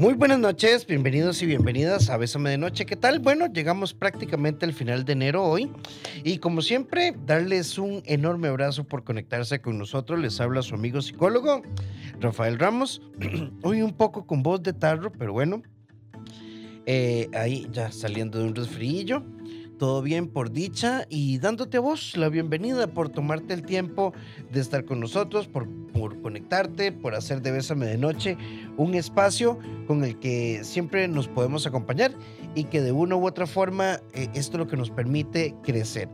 Muy buenas noches, bienvenidos y bienvenidas a Bésame de Noche. ¿Qué tal? Bueno, llegamos prácticamente al final de enero hoy y como siempre, darles un enorme abrazo por conectarse con nosotros. Les habla su amigo psicólogo Rafael Ramos. hoy un poco con voz de tarro, pero bueno, eh, ahí ya saliendo de un resfriillo. Todo bien por dicha y dándote a vos la bienvenida por tomarte el tiempo de estar con nosotros, por, por conectarte, por hacer de Bésame de Noche un espacio con el que siempre nos podemos acompañar y que de una u otra forma eh, esto es lo que nos permite crecer.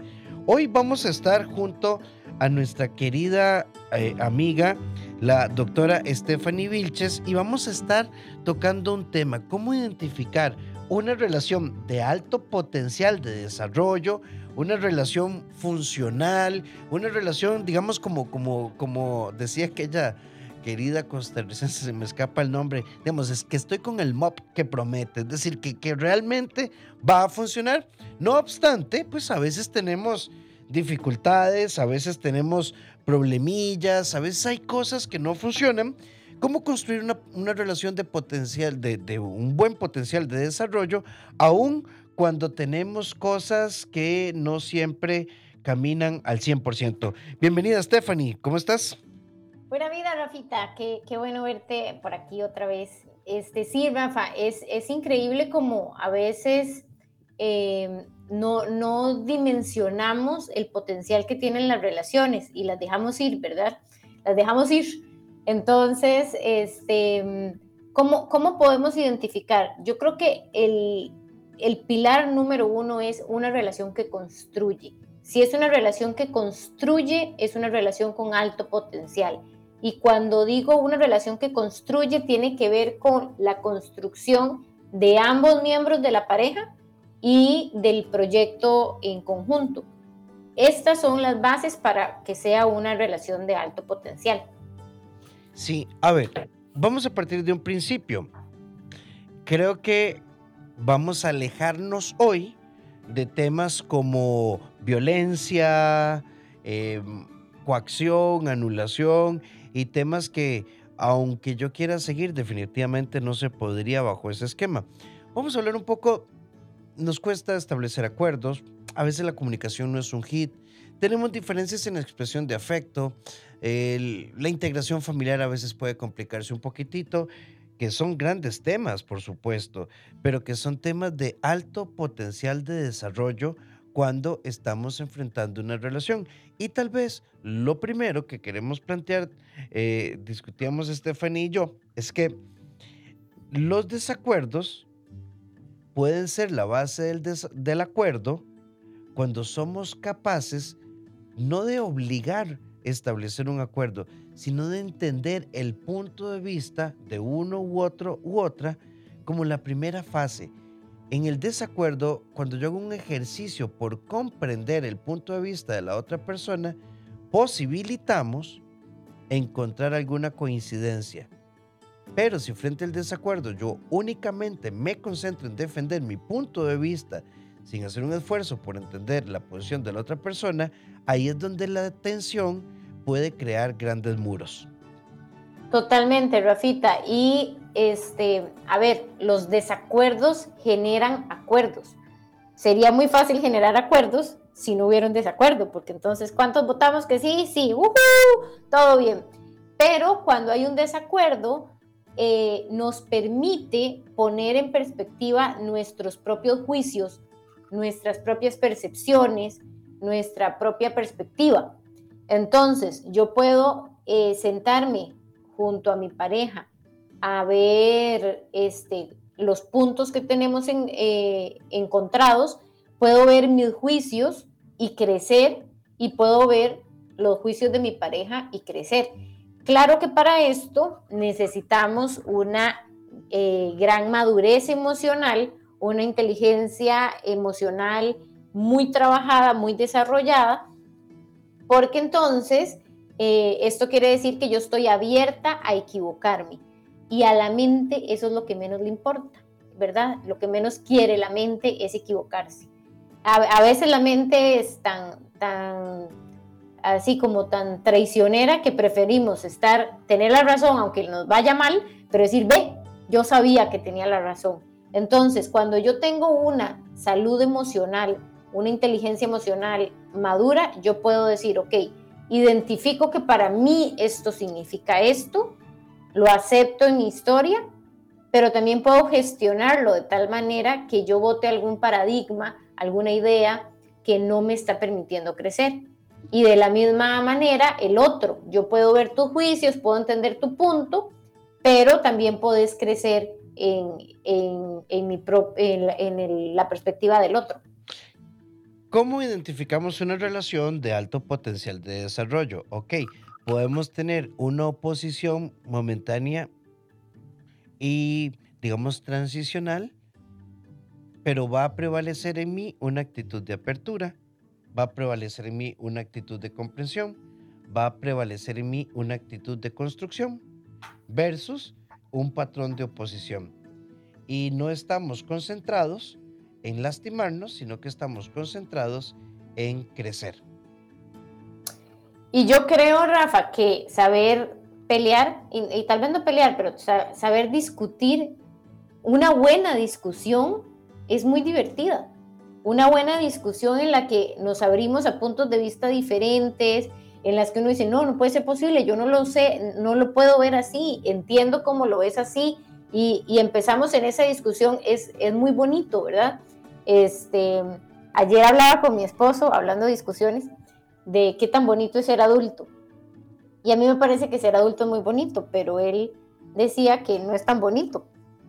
Hoy vamos a estar junto a nuestra querida eh, amiga, la doctora Stephanie Vilches, y vamos a estar tocando un tema, cómo identificar una relación de alto potencial de desarrollo, una relación funcional, una relación, digamos, como, como, como decía aquella querida costarricense, se me escapa el nombre, digamos, es que estoy con el MOP que promete, es decir, que, que realmente va a funcionar. No obstante, pues a veces tenemos dificultades, a veces tenemos problemillas, a veces hay cosas que no funcionan cómo construir una, relación de potencial, de, un buen potencial de desarrollo, aun cuando tenemos cosas que no siempre caminan al 100%. Bienvenida Stephanie, ¿cómo estás? Buena vida, Rafita, qué, bueno verte por aquí otra vez. Este, sí, Rafa, es, es increíble como a veces em, no, no dimensionamos el potencial que tienen las relaciones y las dejamos ir, ¿verdad? Las dejamos ir entonces, este, ¿cómo, ¿cómo podemos identificar? Yo creo que el, el pilar número uno es una relación que construye. Si es una relación que construye, es una relación con alto potencial. Y cuando digo una relación que construye, tiene que ver con la construcción de ambos miembros de la pareja y del proyecto en conjunto. Estas son las bases para que sea una relación de alto potencial. Sí, a ver, vamos a partir de un principio. Creo que vamos a alejarnos hoy de temas como violencia, em, coacción, anulación y temas que, aunque yo quiera seguir, definitivamente no se podría bajo ese esquema. Vamos a hablar un poco, nos cuesta establecer acuerdos, a veces la comunicación no es un hit, tenemos diferencias en la expresión de afecto, la integración familiar a veces puede complicarse un poquitito, que son grandes temas, por supuesto, pero que son temas de alto potencial de desarrollo cuando estamos enfrentando una relación. Y tal vez lo primero que queremos plantear, eh, discutíamos Stephanie y yo, es que los desacuerdos pueden ser la base del, del acuerdo cuando somos capaces no de obligar establecer un acuerdo, sino de entender el punto de vista de uno u otro u otra como la primera fase. En el desacuerdo, cuando yo hago un ejercicio por comprender el punto de vista de la otra persona, posibilitamos encontrar alguna coincidencia. Pero si frente al desacuerdo yo únicamente me concentro en defender mi punto de vista sin hacer un esfuerzo por entender la posición de la otra persona, ahí es donde la tensión puede crear grandes muros. Totalmente, Rafita. Y este, a ver, los desacuerdos generan acuerdos. Sería muy fácil generar acuerdos si no hubiera un desacuerdo, porque entonces, ¿cuántos votamos que sí? Sí, todo bien. Pero cuando hay un desacuerdo, eh, nos permite poner en perspectiva nuestros propios juicios, nuestras propias percepciones, nuestra propia perspectiva. Entonces, yo puedo eh, sentarme junto a mi pareja a ver este, los puntos que tenemos en, eh, encontrados, puedo ver mis juicios y crecer y puedo ver los juicios de mi pareja y crecer. Claro que para esto necesitamos una eh, gran madurez emocional, una inteligencia emocional muy trabajada, muy desarrollada, porque entonces eh, esto quiere decir que yo estoy abierta a equivocarme y a la mente eso es lo que menos le importa, ¿verdad? Lo que menos quiere la mente es equivocarse. A, veces la mente es tan, tan, así como tan traicionera que preferimos estar, tener la razón aunque nos vaya mal, pero decir, ve, yo sabía que tenía la razón. Entonces, cuando yo tengo una salud emocional, una inteligencia emocional madura, yo puedo decir, ok, identifico que para mí esto significa esto, lo acepto en mi historia, pero también puedo gestionarlo de tal manera que yo vote algún paradigma, alguna idea que no me está permitiendo crecer. Y de la misma manera, el otro, yo puedo ver tus juicios, puedo entender tu punto, pero también puedes crecer en, en, en la perspectiva del otro. ¿Cómo identificamos una relación de alto potencial de desarrollo? Ok, podemos tener una oposición momentánea y, digamos, transicional, pero va a prevalecer en mí una actitud de apertura, va a prevalecer en mí una actitud de comprensión, va a prevalecer en mí una actitud de construcción versus un patrón de oposición. Y no estamos concentrados en lastimarnos, sino que estamos concentrados en crecer. Y yo creo, Rafa, que saber pelear, y, tal vez no pelear, pero saber discutir, una buena discusión es muy divertida. Una buena discusión en la que nos abrimos a puntos de vista diferentes, en las que uno dice, no, no puede ser posible, yo no lo sé, no lo puedo ver así, entiendo cómo lo ves así, y, y empezamos en esa discusión, es, es muy bonito, ¿verdad? Este, ayer hablaba con mi esposo, hablando de discusiones, de qué tan bonito es ser adulto. Y a mí me parece que ser adulto es muy bonito, pero él decía que no es tan bonito,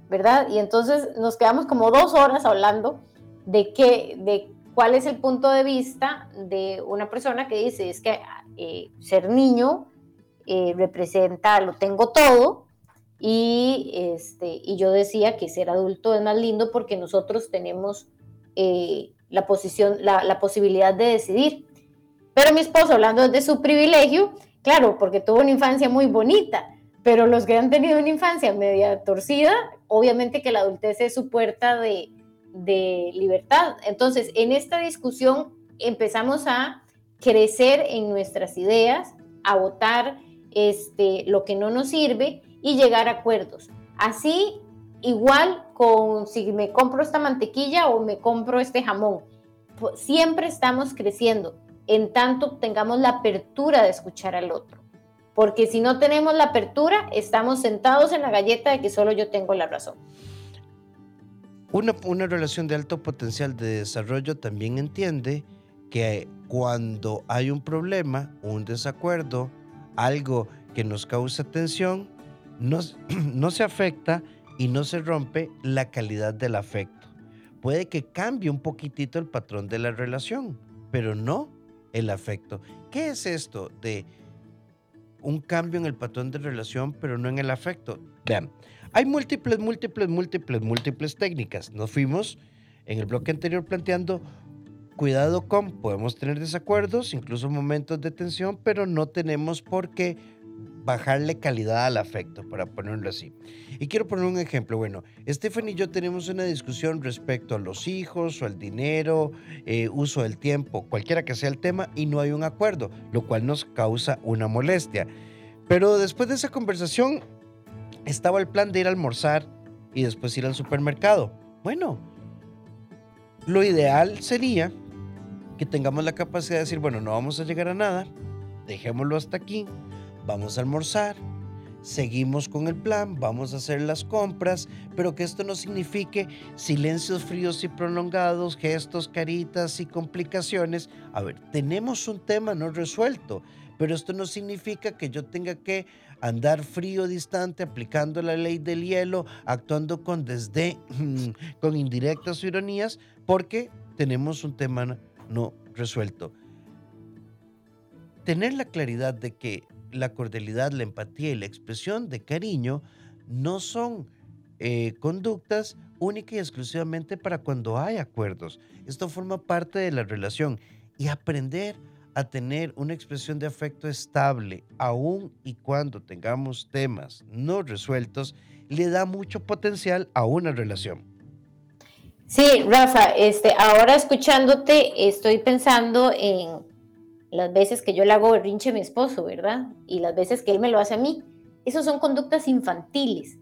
¿verdad? Y entonces nos quedamos como dos horas hablando de qué, de cuál es el punto de vista de una persona que dice es que eh, ser niño eh, representa lo tengo todo y este y yo decía que ser adulto es más lindo porque nosotros tenemos eh, la, posición, la, posibilidad de decidir. Pero mi esposo, hablando de su privilegio, claro, porque tuvo una infancia muy bonita, pero los que han tenido una infancia media torcida, obviamente que la adultez es su puerta de, de libertad. Entonces, en esta discusión empezamos a crecer en nuestras ideas, a votar este, lo que no nos sirve y llegar a acuerdos. Así Igual con si me compro esta mantequilla o me compro este jamón. Siempre estamos creciendo en tanto tengamos la apertura de escuchar al otro. Porque si no tenemos la apertura, estamos sentados en la galleta de que solo yo tengo la razón. Una, una relación de alto potencial de desarrollo también entiende que cuando hay un problema, un desacuerdo, algo que nos causa tensión, no, no se afecta y no se rompe la calidad del afecto. Puede que cambie un poquitito el patrón de la relación, pero no el afecto. ¿Qué es esto de un cambio en el patrón de relación, pero no en el afecto? Vean, hay múltiples, múltiples, múltiples, múltiples técnicas. Nos fuimos en el bloque anterior planteando cuidado con, podemos tener desacuerdos, incluso momentos de tensión, pero no tenemos por qué bajarle calidad al afecto, para ponerlo así. Y quiero poner un ejemplo. Bueno, Stephanie y yo tenemos una discusión respecto a los hijos o al dinero, eh, uso del tiempo, cualquiera que sea el tema, y no hay un acuerdo, lo cual nos causa una molestia. Pero después de esa conversación estaba el plan de ir a almorzar y después ir al supermercado. Bueno, lo ideal sería que tengamos la capacidad de decir, bueno, no vamos a llegar a nada, dejémoslo hasta aquí, vamos a almorzar, seguimos con el plan, vamos a hacer las compras, pero que esto no signifique silencios fríos y prolongados, gestos, caritas y complicaciones. A ver, tenemos un tema no resuelto, pero esto no significa que yo tenga que andar frío, distante, aplicando la ley del hielo, actuando con desdén, con indirectas ironías, porque tenemos un tema no resuelto. Tener la claridad de que la cordialidad, la empatía y la expresión de cariño no son eh, conductas únicas y exclusivamente para cuando hay acuerdos. Esto forma parte de la relación y aprender a tener una expresión de afecto estable, aun y cuando tengamos temas no resueltos, le da mucho potencial a una relación. Sí, Rafa, este, ahora escuchándote estoy pensando en las veces que yo le hago berrinche a mi esposo, ¿verdad? Y las veces que él me lo hace a mí. Esas son conductas infantiles.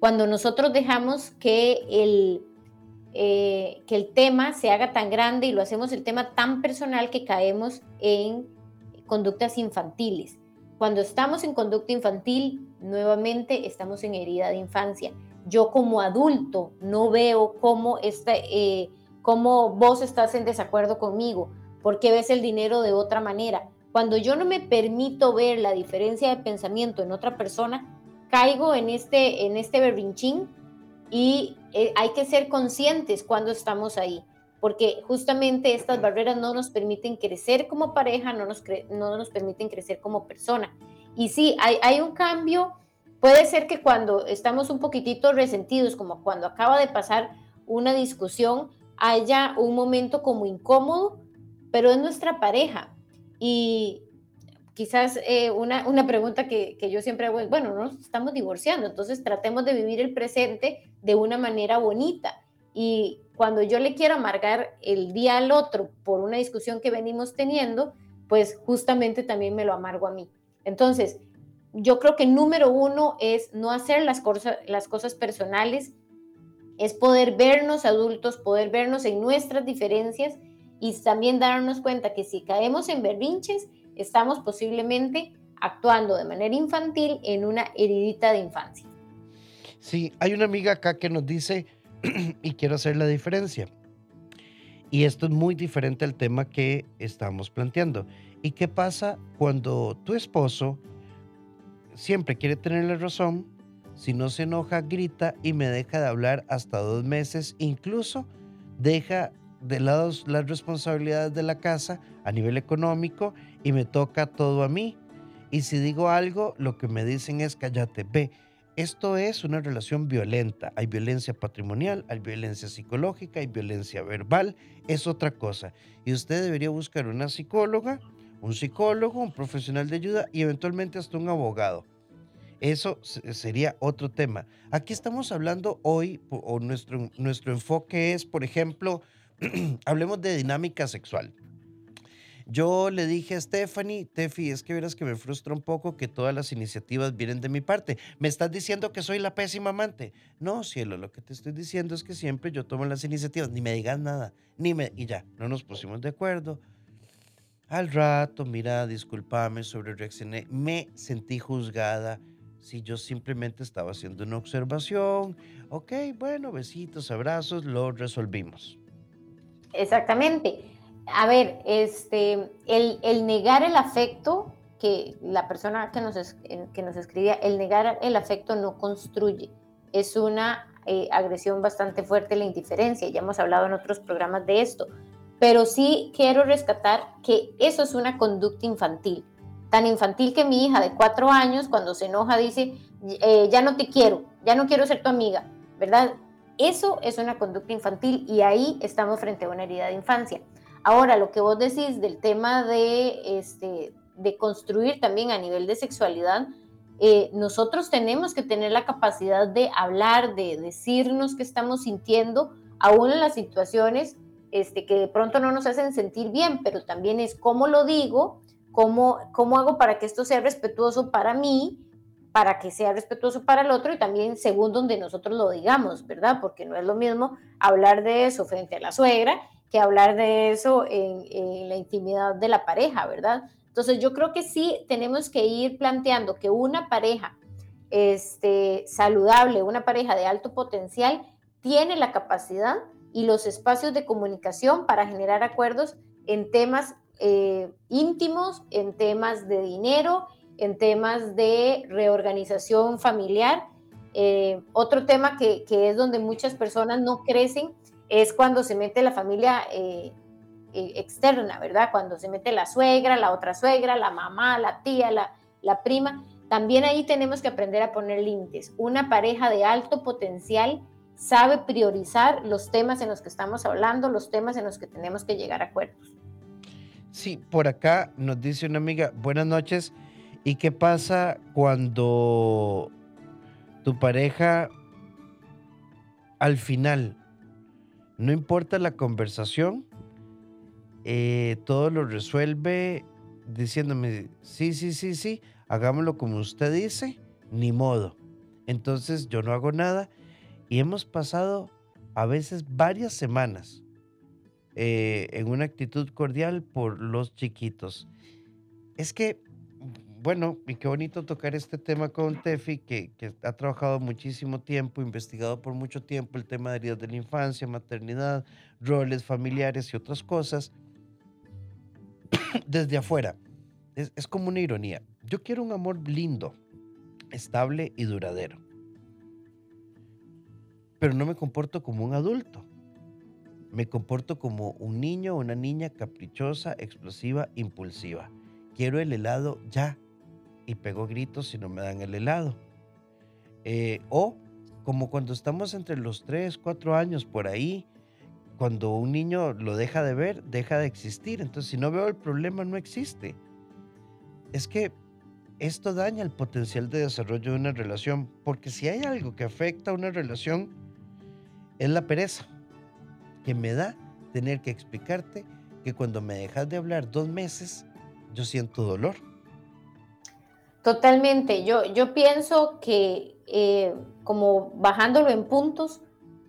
cuando nosotros dejamos que el, eh, que el tema se haga tan grande y lo hacemos el tema tan personal que caemos en conductas infantiles. Cuando estamos en conducta infantil, nuevamente estamos en herida de infancia. Yo como adulto no veo cómo, esta, eh, cómo vos estás en desacuerdo conmigo, porque ves el dinero de otra manera. Cuando yo no me permito ver la diferencia de pensamiento en otra persona, caigo en este, en este berrinchín y eh, hay que ser conscientes cuando estamos ahí, porque justamente estas barreras no nos permiten crecer como pareja, no nos, no nos permiten crecer como persona. Y sí, hay, hay un cambio, puede ser que cuando estamos un poquitito resentidos, como cuando acaba de pasar una discusión, haya un momento como incómodo, pero es nuestra pareja. Y quizás eh, una, una, pregunta que, que, yo siempre hago es, bueno, nos estamos divorciando, entonces tratemos de vivir el presente de una manera bonita. Y cuando yo le quiero amargar el día al otro por una discusión que venimos teniendo, pues justamente también me lo amargo a mí. Entonces, yo creo que número uno es no hacer las, cosas, las cosas personales, es poder vernos adultos, poder vernos en nuestras diferencias y también darnos cuenta que si caemos en berrinches, estamos posiblemente actuando de manera infantil en una heridita de infancia. Sí, hay una amiga acá que nos dice, y quiero hacer la diferencia, y esto es muy diferente al tema que estamos planteando. ¿Y qué pasa cuando tu esposo siempre quiere tener la razón? Si no se enoja, grita y me deja de hablar hasta dos meses, incluso deja de las responsabilidades de la casa a nivel económico y me toca todo a mí. Y si digo algo, lo que me dicen es cállate, ve. Esto es una relación violenta. Hay violencia patrimonial, hay violencia psicológica, hay violencia verbal. Es otra cosa. Y usted debería buscar una psicóloga, un psicólogo, un profesional de ayuda y eventualmente hasta un abogado. Eso sería otro tema. Aquí estamos hablando hoy, o nuestro, nuestro enfoque es, por ejemplo, hablemos de dinámica sexual. Yo le dije a Stephanie, Tefi, es que verás que me frustra un poco que todas las iniciativas vienen de mi parte. ¿Me estás diciendo que soy la pésima amante? No, cielo, lo que te estoy diciendo es que siempre yo tomo las iniciativas, ni me digas nada, ni me... Y ya, no nos pusimos de acuerdo. Al rato, mira, discúlpame sobre reaccioné, me sentí juzgada si yo simplemente estaba haciendo una observación. Ok, bueno, besitos, abrazos, lo resolvimos. Exactamente. A ver, este, el, negar el afecto, que la persona que nos, que nos escribía, el negar el afecto no construye. Es una eh, agresión bastante fuerte la indiferencia. Ya hemos hablado en otros programas de esto. Pero sí quiero rescatar que eso es una conducta infantil. Tan infantil que mi hija de cuatro años, cuando se enoja, dice, eh, ya no te quiero, ya no quiero ser tu amiga, ¿verdad? Eso es una conducta infantil y ahí estamos frente a una herida de infancia. Ahora, lo que vos decís del tema de, este, de construir también a nivel de sexualidad, eh, nosotros tenemos que tener la capacidad de hablar, de decirnos qué estamos sintiendo, aún en las situaciones este, que de pronto no nos hacen sentir bien, pero también es cómo lo digo, cómo, cómo hago para que esto sea respetuoso para mí para que sea respetuoso para el otro y también según donde nosotros lo digamos, ¿verdad? Porque no es lo mismo hablar de eso frente a la suegra que hablar de eso en, la intimidad de la pareja, ¿verdad? Entonces yo creo que sí tenemos que ir planteando que una pareja este, saludable, una pareja de alto potencial, tiene la capacidad y los espacios de comunicación para generar acuerdos en temas eh, íntimos, en temas de dinero, en temas de reorganización familiar. Eh, otro tema que, es donde muchas personas no crecen es cuando se mete la familia eh, eh, externa, ¿verdad? Cuando se mete la suegra, la otra suegra, la mamá, la tía, la, la prima. También ahí tenemos que aprender a poner límites. Una pareja de alto potencial sabe priorizar los temas en los que estamos hablando, los temas en los que tenemos que llegar a acuerdos. Sí, por acá nos dice una amiga, buenas noches. ¿Y qué pasa cuando tu pareja al final, no importa la conversación, eh, todo lo resuelve diciéndome, sí, sí, sí, sí, hagámoslo como usted dice, ni modo. Entonces yo no hago nada y hemos pasado a veces varias semanas eh, en una actitud cordial por los chiquitos. Es que, bueno, y qué bonito tocar este tema con Tefi, que, ha trabajado muchísimo tiempo, investigado por mucho tiempo el tema de heridas de la infancia, maternidad, roles familiares y otras cosas, desde afuera. Es, es como una ironía. Yo quiero un amor lindo, estable y duradero. Pero no me comporto como un adulto. Me comporto como un niño o una niña caprichosa, explosiva, impulsiva. Quiero el helado ya. Y pego gritos si no me dan el helado. Eh, o como cuando estamos entre los 3, 4 años por ahí, cuando un niño lo deja de ver, deja de existir. Entonces, si no veo el problema, no existe. Es que esto daña el potencial de desarrollo de una relación, porque si hay algo que afecta a una relación, es la pereza, que me da tener que explicarte que cuando me dejas de hablar dos meses, yo siento dolor. Totalmente, yo, yo pienso que eh, como bajándolo en puntos,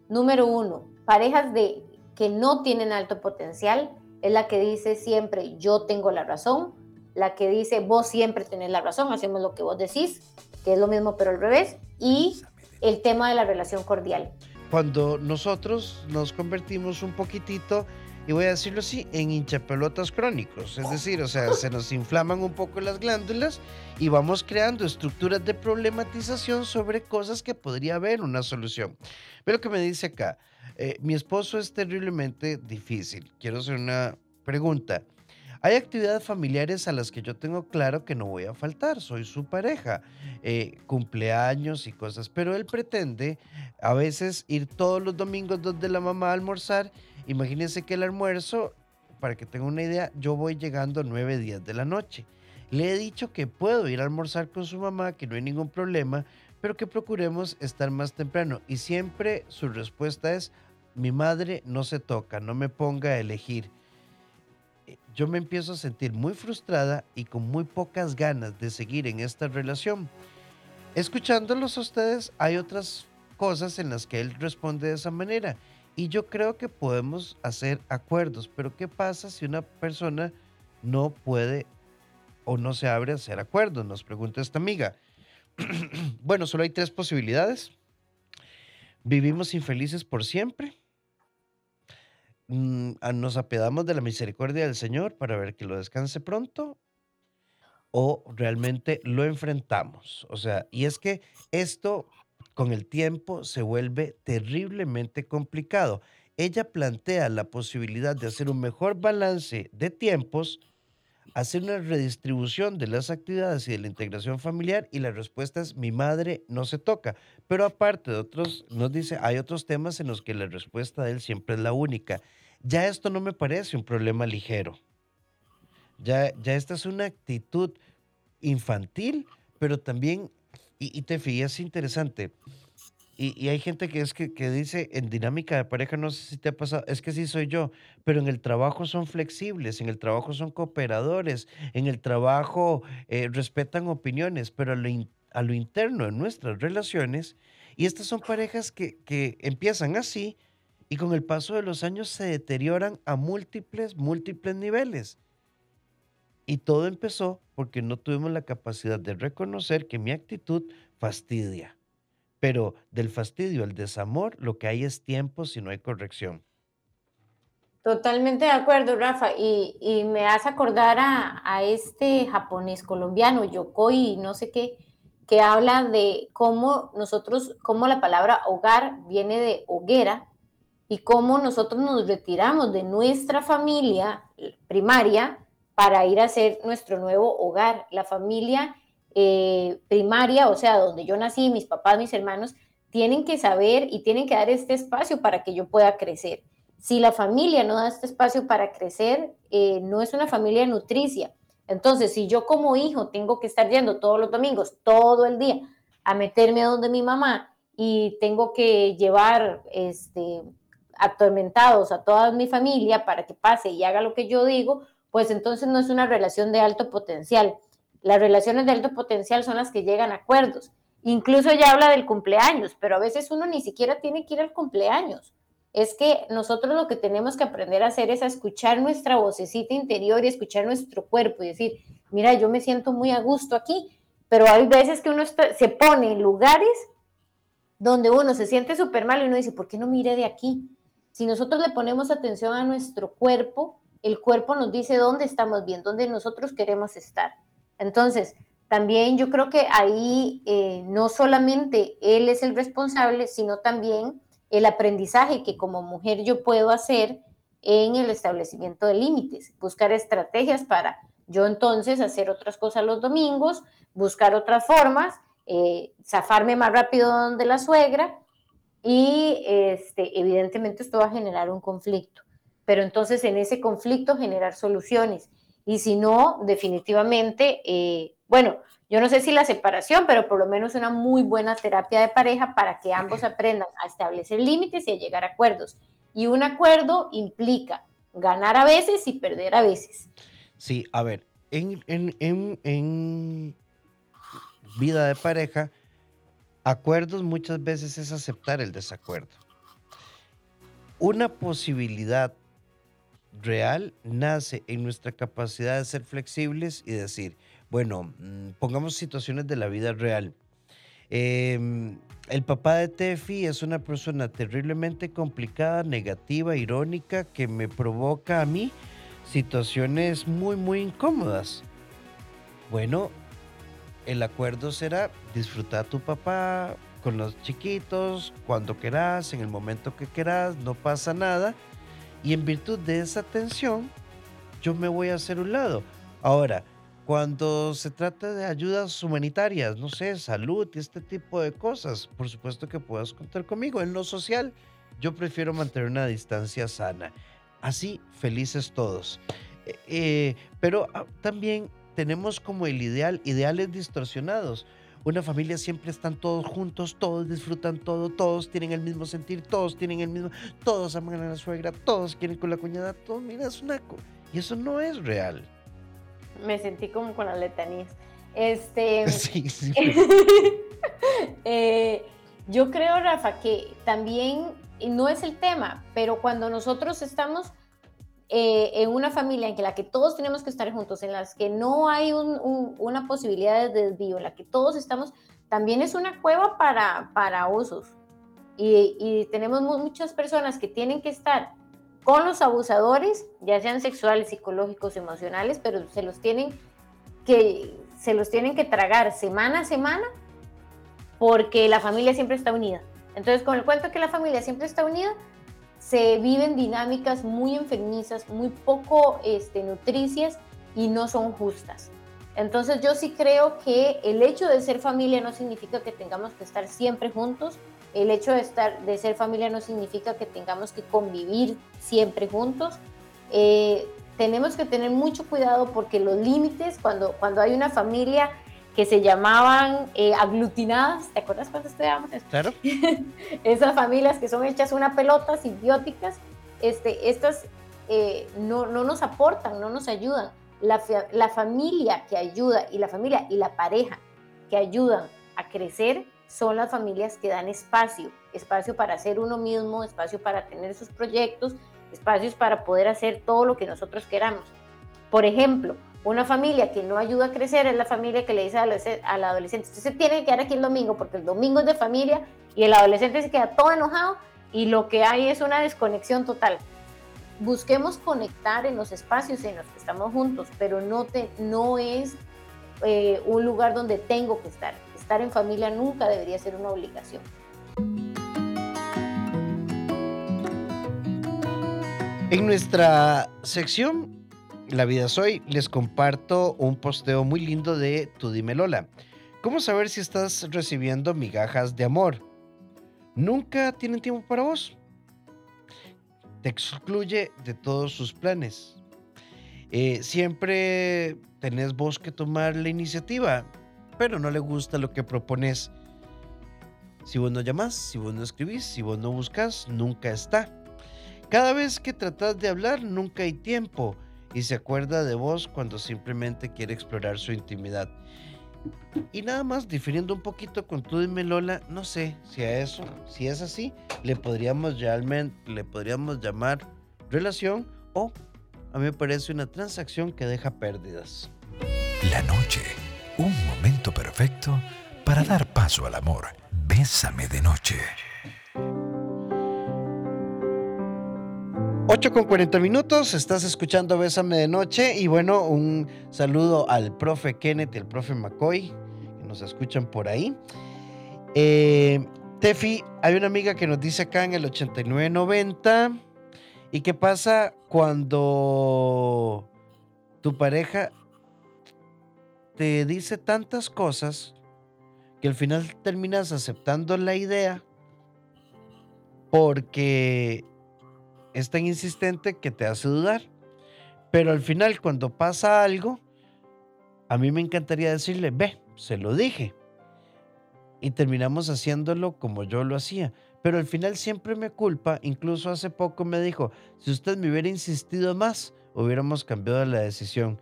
número uno, parejas de que no tienen alto potencial es la que dice siempre yo tengo la razón, la que dice vos siempre tenés la razón, hacemos lo que vos decís, que es lo mismo pero al revés, y el tema de la relación cordial. Cuando nosotros nos convertimos un poquitito, y voy a decirlo así, en hinchapelotas crónicos, es decir, o sea, se nos inflaman un poco las glándulas y vamos creando estructuras de problematización sobre cosas que podría haber una solución. Ve lo que me dice acá, eh, mi esposo es terriblemente difícil. Quiero hacer una pregunta. Hay actividades familiares a las que yo tengo claro que no voy a faltar, soy su pareja, eh, cumpleaños y cosas, pero él pretende a veces ir todos los domingos donde la mamá a almorzar. Imagínense que el almuerzo, para que tenga una idea, yo voy llegando a 9, 10 de la noche. Le he dicho que puedo ir a almorzar con su mamá, que no hay ningún problema, pero que procuremos estar más temprano. Y siempre su respuesta es, mi madre no se toca, no me ponga a elegir yo me empiezo a sentir muy frustrada y con muy pocas ganas de seguir en esta relación. Escuchándolos a ustedes, hay otras cosas en las que él responde de esa manera. Y yo creo que podemos hacer acuerdos, pero ¿qué pasa si una persona no puede o no se abre a hacer acuerdos? Nos pregunta esta amiga. bueno, solo hay tres posibilidades. Vivimos infelices por siempre nos apedamos de la misericordia del Señor para ver que lo descanse pronto o realmente lo enfrentamos. O sea, y es que esto con el tiempo se vuelve terriblemente complicado. Ella plantea la posibilidad de hacer un mejor balance de tiempos, hacer una redistribución de las actividades y de la integración familiar y la respuesta es mi madre no se toca. Pero aparte de otros, nos dice, hay otros temas en los que la respuesta de él siempre es la única ya esto no me parece un problema ligero. Ya, ya esta es una actitud infantil, pero también, y, te fías interesante, y, hay gente que es que, dice en dinámica de pareja, no sé si te ha pasado, es que sí soy yo, pero en el trabajo son flexibles, en el trabajo son cooperadores, en el trabajo eh, respetan opiniones, pero a lo, a lo, interno de nuestras relaciones, y estas son parejas que, que empiezan así, y con el paso de los años se deterioran a múltiples, múltiples niveles. Y todo empezó porque no tuvimos la capacidad de reconocer que mi actitud fastidia. Pero del fastidio al desamor, lo que hay es tiempo si no hay corrección. Totalmente de acuerdo, Rafa. Y, me hace acordar a, a, este japonés colombiano, Yokoi, no sé qué, que habla de cómo nosotros, cómo la palabra hogar viene de hoguera y cómo nosotros nos retiramos de nuestra familia primaria para ir a hacer nuestro nuevo hogar. La familia eh, primaria, o sea, donde yo nací, mis papás, mis hermanos, tienen que saber y tienen que dar este espacio para que yo pueda crecer. Si la familia no da este espacio para crecer, eh, no es una familia nutricia. Entonces, si yo como hijo tengo que estar yendo todos los domingos, todo el día, a meterme donde mi mamá y tengo que llevar este, atormentados a toda mi familia para que pase y haga lo que yo digo, pues entonces no es una relación de alto potencial. Las relaciones de alto potencial son las que llegan a acuerdos. Incluso ya habla del cumpleaños, pero a veces uno ni siquiera tiene que ir al cumpleaños. Es que nosotros lo que tenemos que aprender a hacer es a escuchar nuestra vocecita interior y escuchar nuestro cuerpo y decir, mira, yo me siento muy a gusto aquí, pero hay veces que uno se pone en lugares donde uno se siente súper mal y uno dice, ¿por qué no mire de aquí? Si nosotros le ponemos atención a nuestro cuerpo, el cuerpo nos dice dónde estamos bien, dónde nosotros queremos estar. Entonces, también yo creo que ahí eh, no solamente él es el responsable, sino también el aprendizaje que como mujer yo puedo hacer en el establecimiento de límites, buscar estrategias para yo entonces hacer otras cosas los domingos, buscar otras formas, eh, zafarme más rápido donde la suegra y este, evidentemente esto va a generar un conflicto, pero entonces en ese conflicto generar soluciones y si no, definitivamente, eh, bueno, yo no sé si la separación, pero por lo menos una muy buena terapia de pareja para que ambos aprendan a establecer límites y a llegar a acuerdos. Y un acuerdo implica ganar a veces y perder a veces. Sí, a ver, en, en vida de pareja, acuerdos muchas veces es aceptar el desacuerdo. Una posibilidad real nace en nuestra capacidad de ser flexibles y decir, bueno, mm, pongamos situaciones de la vida real. Em, el papá de Tefi es una persona terriblemente complicada, negativa, irónica, que me provoca a mí situaciones muy, muy incómodas. Bueno, el acuerdo será disfrutar a tu papá con los chiquitos, cuando quieras, en el momento que quieras, no pasa nada. Y en virtud de esa tensión, yo me voy a hacer un lado. Ahora, cuando se trata de ayudas humanitarias, no sé, salud y este tipo de cosas, por supuesto que puedas contar conmigo. En lo social, yo prefiero mantener una distancia sana. Así, felices todos. Eh, eh, pero ah, también tenemos como el ideal, ideales distorsionados. Una familia siempre están todos juntos, todos disfrutan todo, todos tienen el mismo sentir, todos tienen el mismo, todos aman a la suegra, todos quieren con la cuñada, todo, mira, es una... Y eso no es real. Me sentí como con las letanías. Este... Sí, sí. eh, yo creo, Rafa, que también no es el tema, pero cuando nosotros estamos eh, en una familia en la que todos tenemos que estar juntos, en las que no hay una posibilidad de desvío, en la que todos estamos, también es una cueva para, para osos. Y, tenemos muchas personas que tienen que estar con los abusadores, ya sean sexuales, psicológicos, emocionales, pero se los tienen que, se los tienen que tragar semana a semana porque la familia siempre está unida. Entonces, con el cuento que la familia siempre está unida, se viven dinámicas muy enfermizas, muy poco este, nutricias y no son justas. Entonces yo sí creo que el hecho de ser familia no significa que tengamos que estar siempre juntos, el hecho de, estar, de ser familia no significa que tengamos que convivir siempre juntos. Eh, tenemos que tener mucho cuidado porque los límites, cuando, cuando hay una familia que se llamaban eh, aglutinadas. ¿Te acuerdas cuando estudiábamos esto? Claro. Esas familias que son hechas una pelota, simbióticas, este, estas eh, no, no, nos aportan, no nos ayudan. La, la familia que ayuda y la familia y la pareja que ayudan a crecer son las familias que dan espacio, espacio para ser uno mismo, espacio para tener sus proyectos, espacios para poder hacer todo lo que nosotros queramos. Por ejemplo, una familia que no ayuda a crecer es la familia que le dice al adolescente, usted se tiene que quedar aquí el domingo porque el domingo es de familia y el adolescente se queda todo enojado y lo que hay es una desconexión total. Busquemos conectar en los espacios en los que estamos juntos, pero no, te, no es eh, un lugar donde tengo que estar. Estar en familia nunca debería ser una obligación. En nuestra sección la Vida Soy, les comparto un posteo muy lindo de Tu Dime Lola. ¿Cómo saber si estás recibiendo migajas de amor? Nunca tienen tiempo para vos. Te excluye de todos sus planes. Eh, siempre tenés vos que tomar la iniciativa, pero no le gusta lo que propones. Si vos no llamás, si vos no escribís, si vos no buscas, nunca está. Cada vez que tratas de hablar, nunca hay tiempo y se acuerda de vos cuando simplemente quiere explorar su intimidad. Y nada más, difiriendo un poquito con tú dime Lola, no sé si a eso, si es así, le podríamos, realmente, le podríamos llamar relación o a mí me parece una transacción que deja pérdidas. La noche, un momento perfecto para dar paso al amor. Bésame de noche. 8 con 40 minutos, estás escuchando Bésame de Noche y bueno, un saludo al profe Kenneth y al profe McCoy, que nos escuchan por ahí. Eh, Tefi, hay una amiga que nos dice acá en el 8990, ¿y qué pasa cuando tu pareja te dice tantas cosas que al final terminas aceptando la idea porque es tan insistente que te hace dudar. Pero al final, cuando pasa algo, a mí me encantaría decirle, ve, se lo dije. Y terminamos haciéndolo como yo lo hacía. Pero al final siempre me culpa, incluso hace poco me dijo, si usted me hubiera insistido más, hubiéramos cambiado la decisión.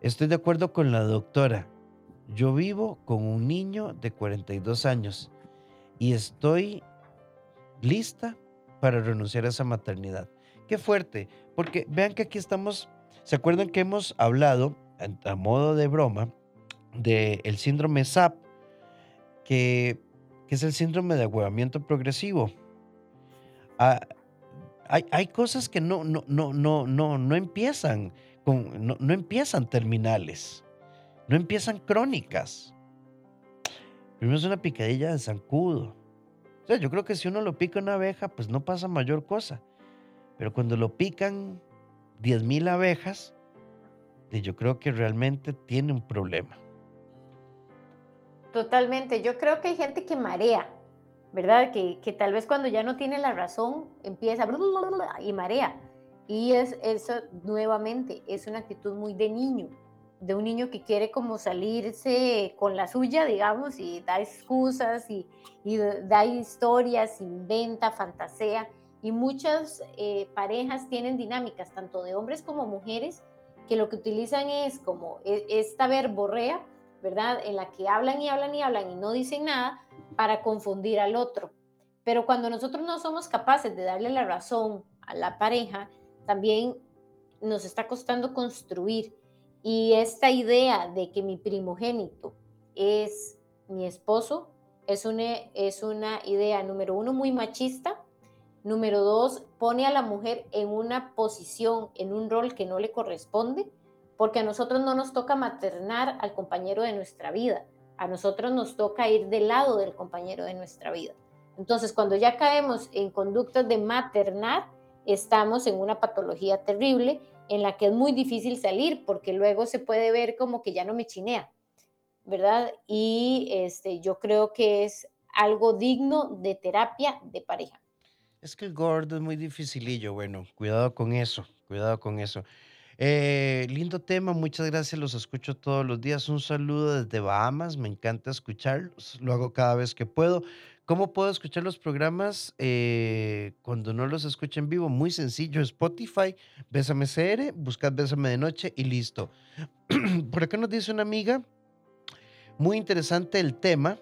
Estoy de acuerdo con la doctora. Yo vivo con un niño de 42 años y estoy lista para renunciar a esa maternidad. Qué fuerte, porque vean que aquí estamos, ¿se acuerdan que hemos hablado a modo de broma del síndrome SAP, que, es el síndrome de agüevamiento progresivo? Ah, hay, cosas que no, no, no, no, no, no empiezan con, no empiezan terminales, no empiezan crónicas. Primero es una picadilla de zancudo yo creo que si uno lo pica una abeja, pues no pasa mayor cosa. Pero cuando lo pican 10.000 abejas, yo creo que realmente tiene un problema. Totalmente. Yo creo que hay gente que marea, ¿verdad? Que, que tal vez cuando ya no tiene la razón empieza y marea. Y es eso nuevamente, es una actitud muy de niño de un niño que quiere como salirse con la suya, digamos, y da excusas y, da historias, inventa, fantasea. Y muchas eh, parejas tienen dinámicas, tanto de hombres como mujeres, que lo que utilizan es como e, esta verborrea, ¿verdad? En la que hablan y hablan y hablan y no dicen nada para confundir al otro. Pero cuando nosotros no somos capaces de darle la razón a la pareja, también nos está costando construir y esta idea de que mi primogénito es mi esposo es una, es una idea, número uno, muy machista. Número dos, pone a la mujer en una posición, en un rol que no le corresponde, porque a nosotros no nos toca maternar al compañero de nuestra vida. A nosotros nos toca ir del lado del compañero de nuestra vida. Entonces, cuando ya caemos en conductas de maternar, estamos en una patología terrible en la que es muy difícil salir porque luego se puede ver como que ya no me chinea, ¿verdad? Y este, yo creo que es algo digno de terapia de pareja. Es que el gordo es muy dificilillo, bueno, cuidado con eso, cuidado con eso. Eh, lindo tema, muchas gracias, los escucho todos los días. Un saludo desde Bahamas, me encanta escucharlos, lo hago cada vez que puedo. ¿Cómo puedo escuchar los programas eh, cuando no los escucho en vivo? Muy sencillo, Spotify, Bésame CR, buscad Bésame de Noche y listo. Por acá nos dice una amiga, muy interesante el tema.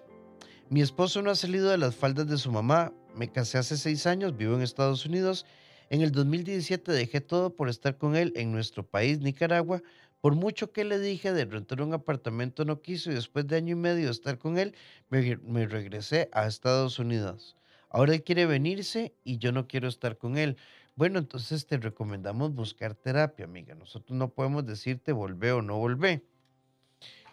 Mi esposo no ha salido de las faldas de su mamá. Me casé hace seis años, vivo en Estados Unidos. En el 2017 dejé todo por estar con él en nuestro país, Nicaragua, por mucho que le dije de rentar un apartamento, no quiso y después de año y medio de estar con él, me, regresé a Estados Unidos. Ahora él quiere venirse y yo no quiero estar con él. Bueno, entonces te recomendamos buscar terapia, amiga. Nosotros no podemos decirte volvé o no volvé.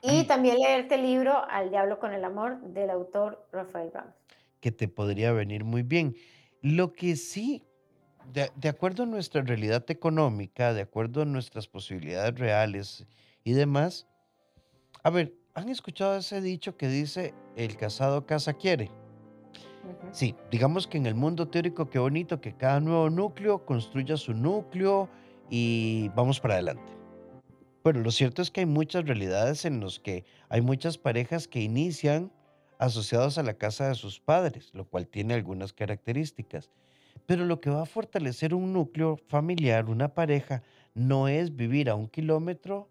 Y también leerte el libro Al Diablo con el Amor del autor Rafael Ramos. Que te podría venir muy bien. Lo que sí de, acuerdo a nuestra realidad económica, de acuerdo a nuestras posibilidades reales y demás, a ver, ¿han escuchado ese dicho que dice el casado casa quiere? Sí, digamos que en el mundo teórico, qué bonito que cada nuevo núcleo construya su núcleo y vamos para adelante. Bueno, lo cierto es que hay muchas realidades en las que hay muchas parejas que inician asociados a la casa de sus padres, lo cual tiene algunas características. Pero lo que va a fortalecer un núcleo familiar, una pareja, no es vivir a un kilómetro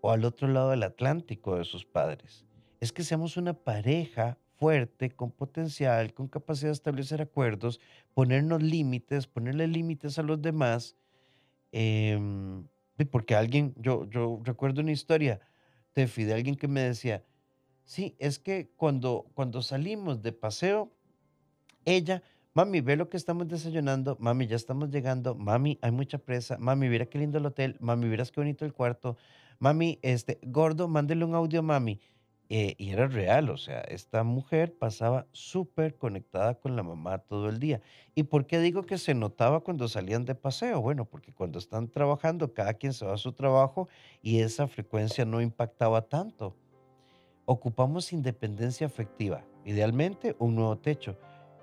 o al otro lado del Atlántico de sus padres. es que seamos una pareja fuerte, con potencial, con capacidad de establecer acuerdos, ponernos límites, ponerle límites a los demás. em, porque alguien, yo, yo recuerdo una historia, Tefi, de alguien que me decía, sí, es que cuando, cuando salimos de paseo, ella, mami, ve lo que estamos desayunando, mami, ya estamos llegando, mami, hay mucha presa, mami, mira qué lindo el hotel, mami, miras qué bonito el cuarto, mami, este, gordo, mándele un audio, mami. Eh, y era real, o sea, esta mujer pasaba súper conectada con la mamá todo el día. ¿Y por qué digo que se notaba cuando salían de paseo? Bueno, porque cuando están trabajando, cada quien se va a su trabajo y esa frecuencia no impactaba tanto. Ocupamos independencia afectiva, idealmente un nuevo techo,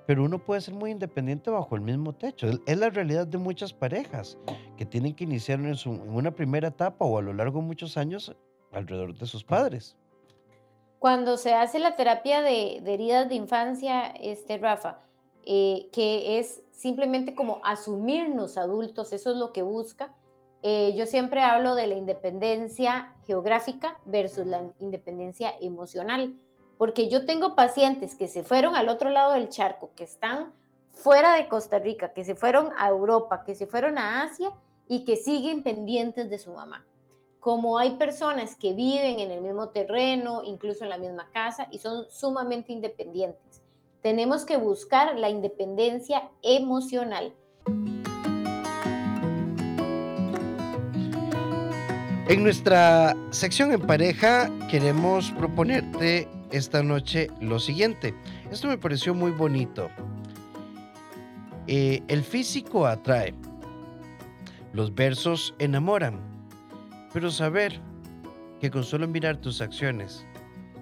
pero uno puede ser muy independiente bajo el mismo techo. Es la realidad de muchas parejas que tienen que iniciar en, su- en una primera etapa o a lo largo de muchos años alrededor de sus padres. Cuando se hace la terapia de, de heridas de infancia, este, Rafa, eh, que es simplemente como asumirnos adultos, eso es lo que busca. eh, yo siempre hablo de la independencia geográfica versus la independencia emocional, porque yo tengo pacientes que se fueron al otro lado del charco, que están fuera de Costa Rica, que se fueron a Europa, que se fueron a Asia y que siguen pendientes de su mamá como hay personas que viven en el mismo terreno, incluso en la misma casa, y son sumamente independientes. Tenemos que buscar la independencia emocional. En nuestra sección en pareja queremos proponerte esta noche lo siguiente. Esto me pareció muy bonito. Eh, el físico atrae, los versos enamoran, pero saber que con solo mirar tus acciones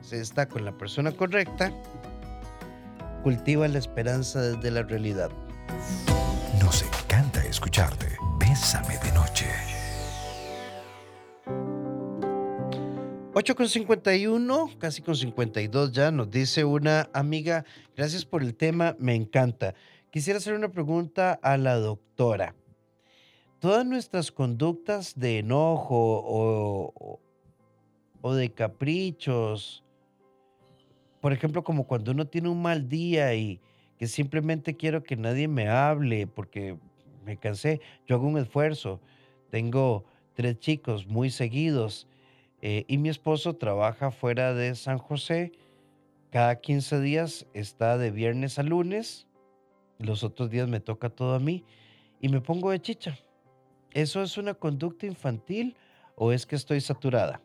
se está con la persona correcta, cultiva la esperanza desde la realidad. Nos encanta escucharte. Bésame de noche. 8 con 51, casi con 52 ya, nos dice una amiga, gracias por el tema, me encanta. Quisiera hacer una pregunta a la doctora. Todas nuestras conductas de enojo o- o de caprichos, por ejemplo, como cuando uno tiene un mal día y que simplemente quiero que nadie me hable porque me cansé, yo hago un esfuerzo, tengo tres chicos muy seguidos eh, y mi esposo trabaja fuera de San José. Cada 15 días está de viernes a lunes. Los otros días me toca todo a mí y me pongo de chicha. ¿Eso es una conducta infantil o es que estoy saturada?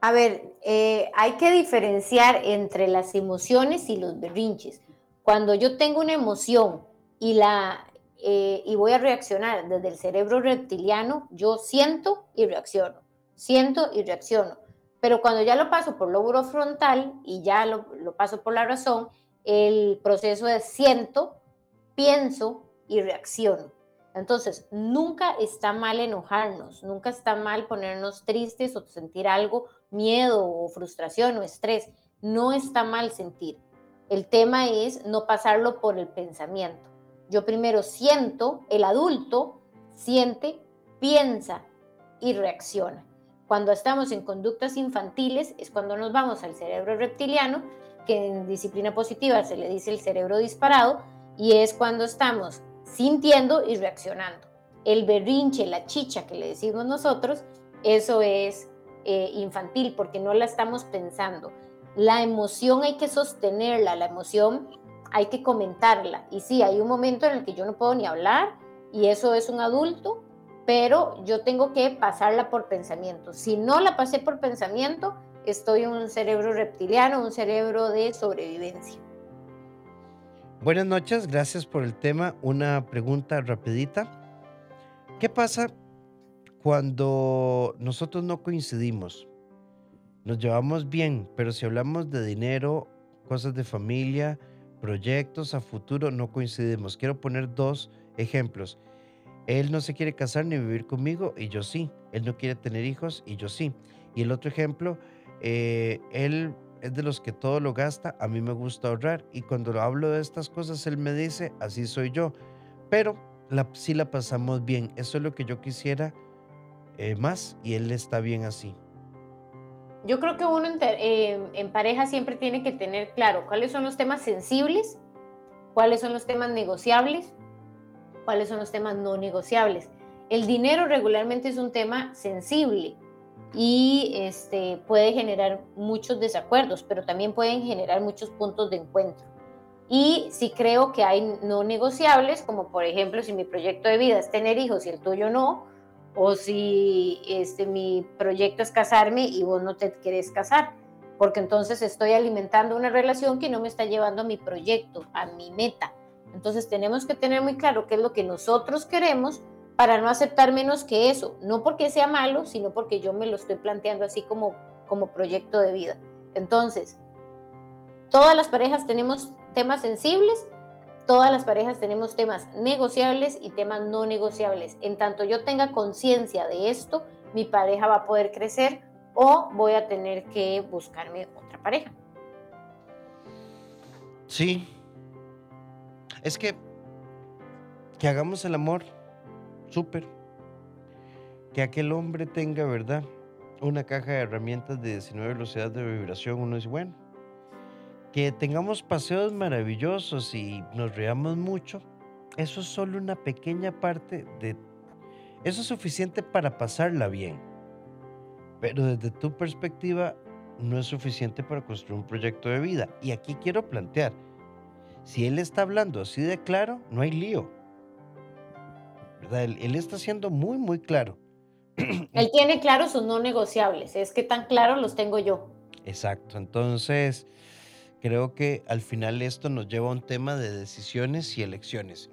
A ver, eh, hay que diferenciar entre las emociones y los berrinches. Cuando yo tengo una emoción y, la, eh, y voy a reaccionar desde el cerebro reptiliano, yo siento y reacciono, siento y reacciono. Pero cuando ya lo paso por lóbulo frontal y ya lo, lo paso por la razón, el proceso es siento, pienso y reacciono. Entonces, nunca está mal enojarnos, nunca está mal ponernos tristes o sentir algo, miedo o frustración o estrés. No está mal sentir. El tema es no pasarlo por el pensamiento. Yo primero siento, el adulto siente, piensa y reacciona. Cuando estamos en conductas infantiles es cuando nos vamos al cerebro reptiliano, que en disciplina positiva se le dice el cerebro disparado, y es cuando estamos sintiendo y reaccionando. El berrinche, la chicha que le decimos nosotros, eso es eh, infantil porque no la estamos pensando. La emoción hay que sostenerla, la emoción hay que comentarla. Y sí, hay un momento en el que yo no puedo ni hablar y eso es un adulto, pero yo tengo que pasarla por pensamiento. Si no la pasé por pensamiento, estoy un cerebro reptiliano, un cerebro de sobrevivencia. Buenas noches, gracias por el tema. Una pregunta rapidita. ¿Qué pasa cuando nosotros no coincidimos? Nos llevamos bien, pero si hablamos de dinero, cosas de familia, proyectos a futuro, no coincidimos. Quiero poner dos ejemplos. Él no se quiere casar ni vivir conmigo y yo sí. Él no quiere tener hijos y yo sí. Y el otro ejemplo, eh, él es de los que todo lo gasta, a mí me gusta ahorrar y cuando hablo de estas cosas él me dice, así soy yo, pero la, sí la pasamos bien, eso es lo que yo quisiera eh, más y él está bien así. Yo creo que uno en, en pareja siempre tiene que tener claro cuáles son los temas sensibles, cuáles son los temas negociables, cuáles son los temas no negociables. El dinero regularmente es un tema sensible y este, puede generar muchos desacuerdos, pero también pueden generar muchos puntos de encuentro. Y si creo que hay no negociables, como por ejemplo si mi proyecto de vida es tener hijos y el tuyo no, o si este, mi proyecto es casarme y vos no te querés casar, porque entonces estoy alimentando una relación que no me está llevando a mi proyecto, a mi meta. Entonces tenemos que tener muy claro qué es lo que nosotros queremos para no aceptar menos que eso, no porque sea malo, sino porque yo me lo estoy planteando así como, como proyecto de vida. Entonces, todas las parejas tenemos temas sensibles, todas las parejas tenemos temas negociables y temas no negociables. En tanto yo tenga conciencia de esto, mi pareja va a poder crecer o voy a tener que buscarme otra pareja. Sí. Es que que hagamos el amor súper. Que aquel hombre tenga, ¿verdad? Una caja de herramientas de 19 velocidades de vibración, uno es bueno. Que tengamos paseos maravillosos y nos reamos mucho, eso es solo una pequeña parte de... Eso es suficiente para pasarla bien. Pero desde tu perspectiva, no es suficiente para construir un proyecto de vida. Y aquí quiero plantear, si él está hablando así de claro, no hay lío él, está siendo muy, muy claro. Él tiene claro sus no negociables, es que tan claro los tengo yo. Exacto, entonces creo que al final esto nos lleva a un tema de decisiones y elecciones.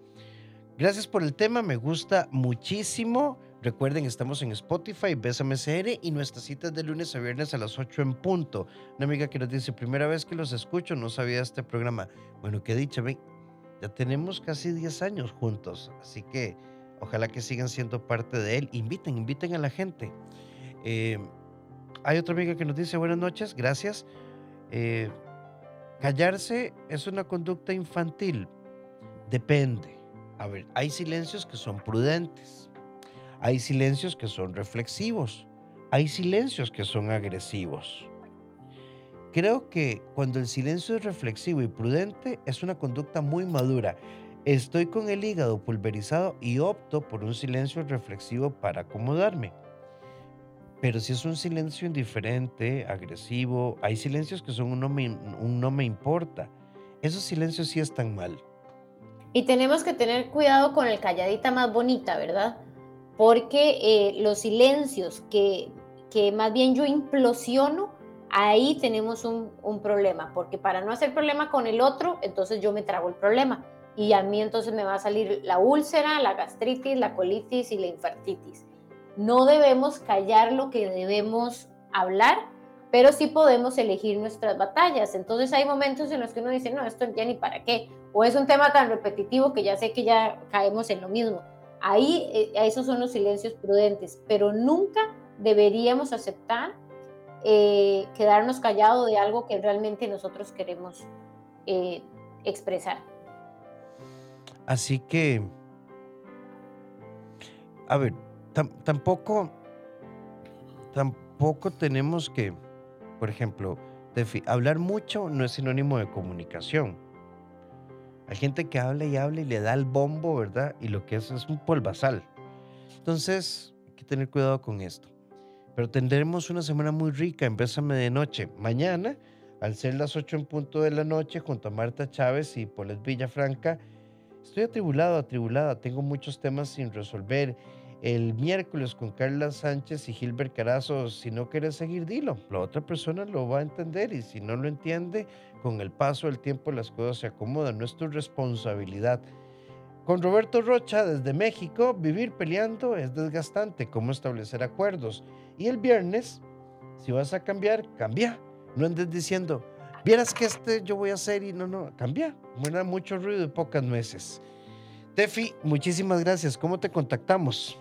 Gracias por el tema, me gusta muchísimo. Recuerden, estamos en Spotify, Bésame CR y nuestras citas de lunes a viernes a las 8 en punto. Una amiga que nos dice, primera vez que los escucho, no sabía este programa. Bueno, qué dicha, ya tenemos casi 10 años juntos, así que Ojalá que sigan siendo parte de él. Inviten, inviten a la gente. Eh, hay otra amiga que nos dice buenas noches, gracias. Eh, callarse es una conducta infantil. Depende. A ver, hay silencios que son prudentes. Hay silencios que son reflexivos. Hay silencios que son agresivos. Creo que cuando el silencio es reflexivo y prudente es una conducta muy madura. Estoy con el hígado pulverizado y opto por un silencio reflexivo para acomodarme. Pero si es un silencio indiferente, agresivo, hay silencios que son un no me, un no me importa. Esos silencios sí están mal. Y tenemos que tener cuidado con el calladita más bonita, ¿verdad? Porque eh, los silencios que, que más bien yo implosiono, ahí tenemos un, un problema. Porque para no hacer problema con el otro, entonces yo me trago el problema y a mí entonces me va a salir la úlcera, la gastritis, la colitis y la infartitis. No debemos callar lo que debemos hablar, pero sí podemos elegir nuestras batallas. Entonces hay momentos en los que uno dice, no, esto ya ni para qué, o es un tema tan repetitivo que ya sé que ya caemos en lo mismo. Ahí eh, esos son los silencios prudentes, pero nunca deberíamos aceptar eh, quedarnos callados de algo que realmente nosotros queremos eh, expresar. Así que, a ver, tampoco, tampoco tenemos que, por ejemplo, hablar mucho no es sinónimo de comunicación. Hay gente que habla y habla y le da el bombo, ¿verdad? Y lo que es es un polvazal. Entonces, hay que tener cuidado con esto. Pero tendremos una semana muy rica, empézame de noche. Mañana, al ser las 8 en punto de la noche, junto a Marta Chávez y Polet Villafranca, Estoy atribulado, atribulada, tengo muchos temas sin resolver. El miércoles con Carla Sánchez y Gilbert Carazo, si no quieres seguir, dilo. La otra persona lo va a entender y si no lo entiende, con el paso del tiempo las cosas se acomodan. No es tu responsabilidad. Con Roberto Rocha desde México, vivir peleando es desgastante. ¿Cómo establecer acuerdos? Y el viernes, si vas a cambiar, cambia. No andes diciendo, vieras que este yo voy a hacer y no, no, cambia. Bueno, mucho ruido y pocas nueces. Tefi, muchísimas gracias. ¿Cómo te contactamos?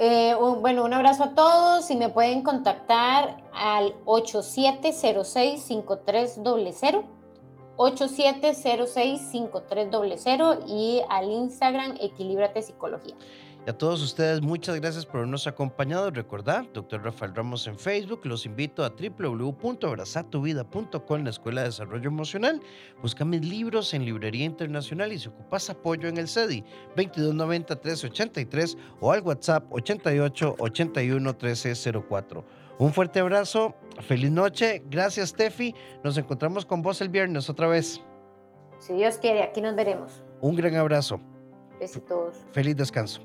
Eh, bueno, un abrazo a todos y me pueden contactar al 8706-5300, 8706-5300 y al Instagram Equilibrate Psicología. Y a todos ustedes, muchas gracias por habernos acompañado. Recordad, doctor Rafael Ramos en Facebook. Los invito a www.abrazatuvida.com, la Escuela de Desarrollo Emocional. Busca mis libros en Librería Internacional y si ocupas apoyo en el CEDI, 2290-383 o al WhatsApp 88 81 1304. Un fuerte abrazo, feliz noche. Gracias, Tefi. Nos encontramos con vos el viernes otra vez. Si Dios quiere, aquí nos veremos. Un gran abrazo. Besitos. Feliz descanso.